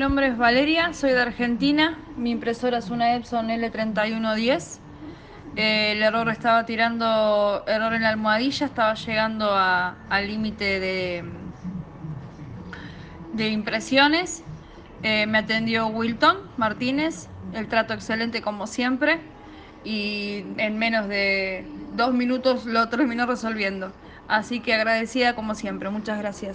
Mi nombre es Valeria, soy de Argentina. Mi impresora es una Epson L3110. Eh, el error estaba tirando error en la almohadilla, estaba llegando al límite de, de impresiones. Eh, me atendió Wilton Martínez, el trato excelente como siempre y en menos de dos minutos lo terminó resolviendo. Así que agradecida como siempre, muchas gracias.